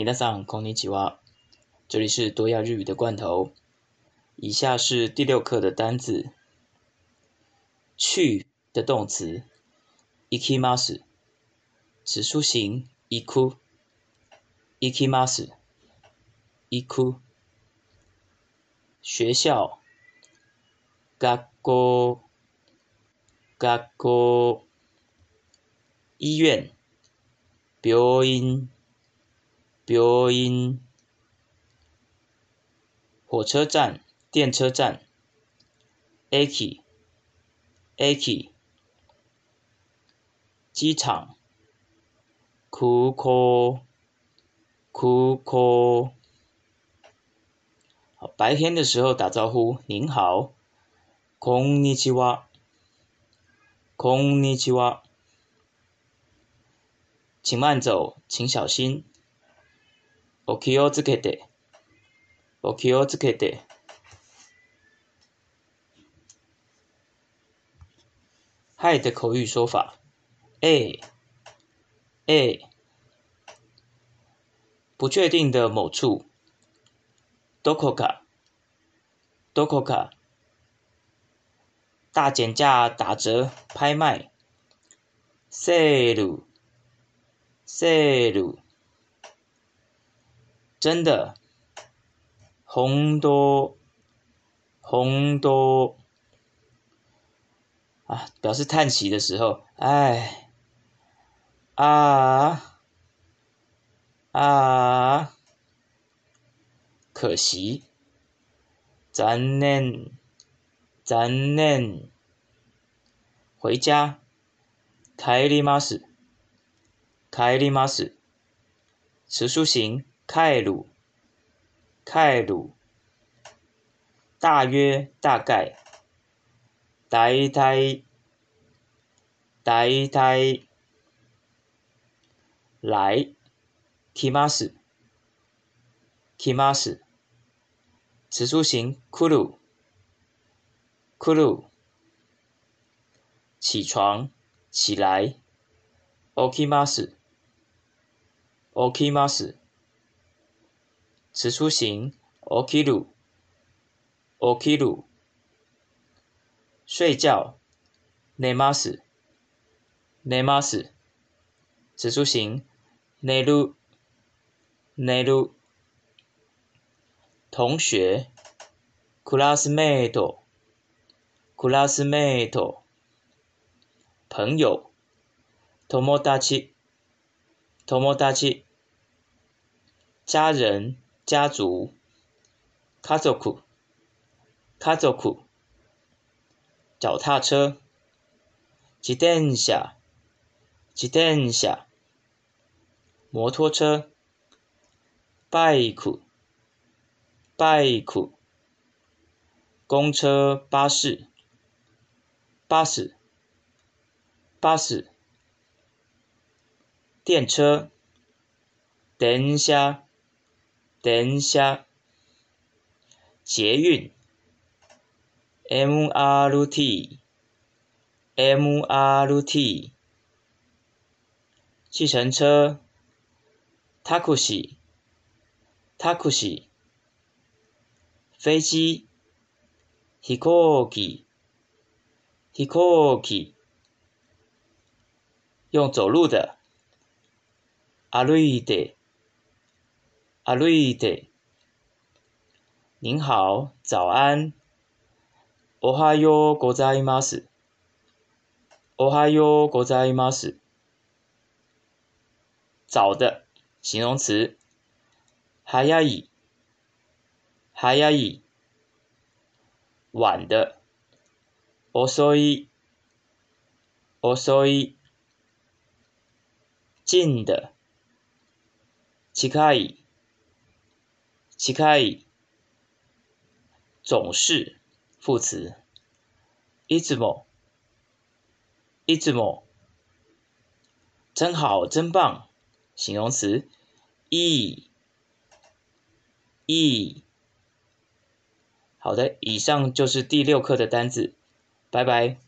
皆さんこんにちは。这里是多亚日语的罐头。以下是第六课的单字。去的动词、i m a す、指 m a 行 i k u 学校、g 校、医院、n g 标音：火车站、电车站、i aki 机场、库克、库克。白天的时候打招呼：“您好，空 n i c h i w a 请慢走，请小心。”お気をつけて、お気をつけて。嗨的口语说法え、え、不确定的某处どこか、どこか。大减价打折拍卖 s ー l e ー a 真的，红多，红多，啊！表示叹息的时候，哎，啊啊啊！可惜，怎念，怎念，回家？帰ります，帰ります，吃素心。カエル、カ大约、大概、大い大い、来，来、ます、来ます、時速型、来る、来る、起床、起来、起きます、起きます。词出行，起きる、起きる、睡觉、寝ます、a s す、词出行、寝る、寝 u 同学、クラスメート、s s m a t e 朋友、友達、友達、家人。家族，家族，家族，脚踏车，自転車，自転車，摩托车，バイク，バイク，公车巴士，巴士，巴士，电车，電車。電車、捷運、m r t m r t 汽程车，タクシー，タクシー，飛機、飛行機，飛行機，用走路的，歩いて。a l r 您好，早安。おはようございます。おはようございます。早的形容词。早い。早い。晚的。遅い。遅い。近的。近い。奇怪，总是副词。一直摸，一直摸，真好，真棒，形容词。一，一，好的，以上就是第六课的单词，拜拜。